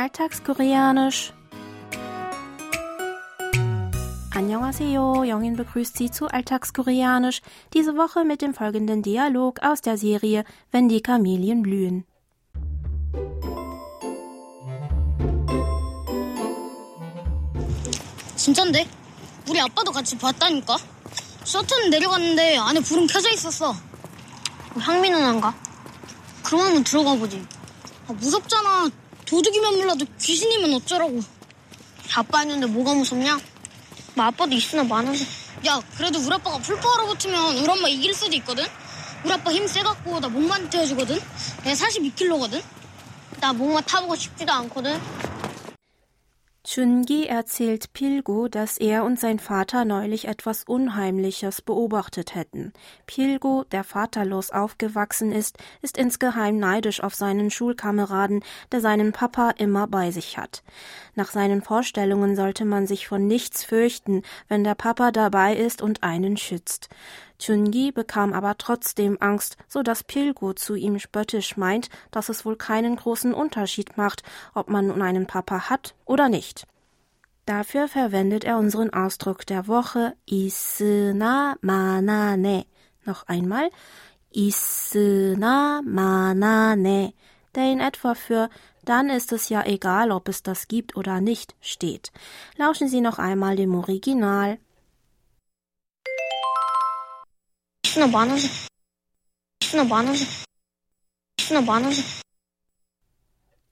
Alltagskoreanisch. Annyeonghaseyo, Jongin begrüßt Sie zu Alltagskoreanisch, diese Woche mit dem folgenden Dialog aus der Serie Wenn die Kamelien blühen. 진짠데? 우리 아빠도 같이 봤다니까? 셔틀은 내려갔는데 안에 불은 켜져 있었어. 향미 누나인가? 그럼 한번 들어가 보지. 아, 무섭잖아. 도둑이면 몰라도 귀신이면 어쩌라고. 아빠 있는데 뭐가 무섭냐? 뭐 아빠도 있으나 마나서. 야, 그래도 우리 아빠가 풀파워로 붙으면 우리 엄마 이길 수도 있거든? 우리 아빠 힘 세갖고 나 목만 태워주거든? 내가 42kg거든? 나 목만 타보고 싶지도 않거든? Chungi erzählt Pilgo, dass er und sein Vater neulich etwas Unheimliches beobachtet hätten. Pilgo, der vaterlos aufgewachsen ist, ist insgeheim neidisch auf seinen Schulkameraden, der seinen Papa immer bei sich hat. Nach seinen Vorstellungen sollte man sich von nichts fürchten, wenn der Papa dabei ist und einen schützt. Chungi bekam aber trotzdem Angst, so dass Pilgo zu ihm spöttisch meint, dass es wohl keinen großen Unterschied macht, ob man nun einen Papa hat oder nicht. Dafür verwendet er unseren Ausdruck der Woche isna manane. Noch einmal isna manane, der in etwa für dann ist es ja egal, ob es das gibt oder nicht steht. Lauschen Sie noch einmal dem Original. на банаже. На ist На банаже.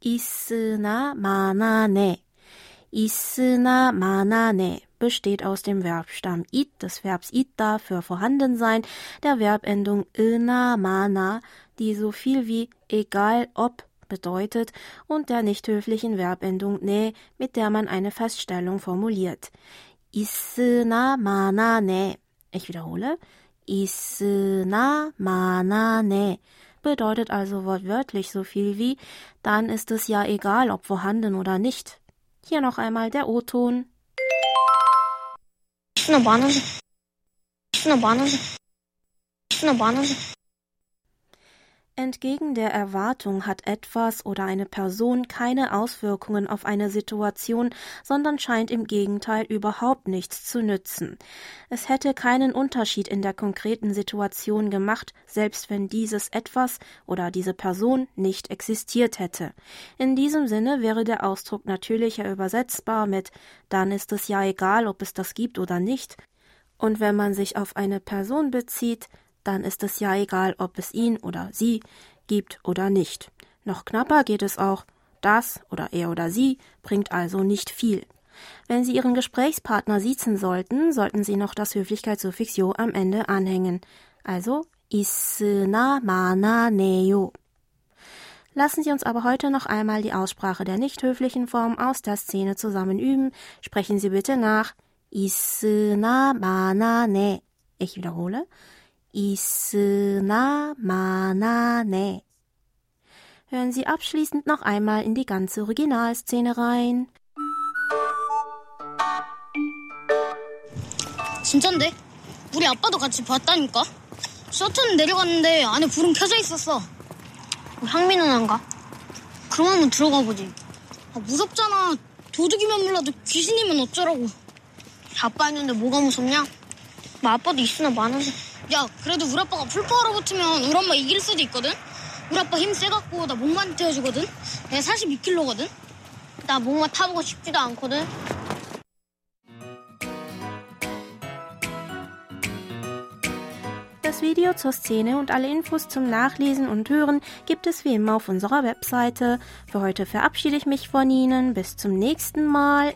Isna manane. Isna manane besteht aus dem Verbstamm it, des Verbs ita für vorhanden sein, der Verbendung ina mana, die so viel wie egal ob bedeutet, und der nicht höflichen Verbendung ne, mit der man eine Feststellung formuliert. Isna manane. Ich wiederhole isna manane bedeutet also wortwörtlich so viel wie dann ist es ja egal, ob vorhanden oder nicht. Hier noch einmal der O-Ton. Eine Banane. Eine Banane. Eine Banane. Entgegen der Erwartung hat etwas oder eine Person keine Auswirkungen auf eine Situation, sondern scheint im Gegenteil überhaupt nichts zu nützen. Es hätte keinen Unterschied in der konkreten Situation gemacht, selbst wenn dieses etwas oder diese Person nicht existiert hätte. In diesem Sinne wäre der Ausdruck natürlicher übersetzbar mit dann ist es ja egal, ob es das gibt oder nicht. Und wenn man sich auf eine Person bezieht, dann ist es ja egal, ob es ihn oder sie gibt oder nicht. Noch knapper geht es auch. Das oder er oder sie bringt also nicht viel. Wenn Sie Ihren Gesprächspartner siezen sollten, sollten Sie noch das Höflichkeitssuffix yo am Ende anhängen. Also isna mana neyo. Lassen Sie uns aber heute noch einmal die Aussprache der nicht höflichen Form aus der Szene zusammen üben. Sprechen Sie bitte nach isna mana ne. Ich wiederhole. 있으나 마나네. Hören Sie abschließend noch einmal in die ganze Originalszene rein. 진짠데? 우리 아빠도 같이 봤다니까? 셔틀은 내려갔는데 안에 불은 켜져 있었어. 향미 누나인가? 그럼 한번 들어가 보지. 아, 무섭잖아. 도둑이면 몰라도 귀신이면 어쩌라고. 아빠 있는데 뭐가 무섭냐? 뭐 아빠도 있으나 많아서. 야, 그래도 우리 아빠가 풀파워로 붙으면 우리 엄마 이길 수도 있거든? 우리 아빠 힘 세갖고 나 목만 태워주거든? 내가 42kg거든? 나 목만 타보고 싶지도 않거든? Das Video zur Szene und alle Infos zum Nachlesen und Hören gibt es wie immer auf unserer Webseite. Für heute verabschiede ich mich von Ihnen. Bis zum nächsten Mal.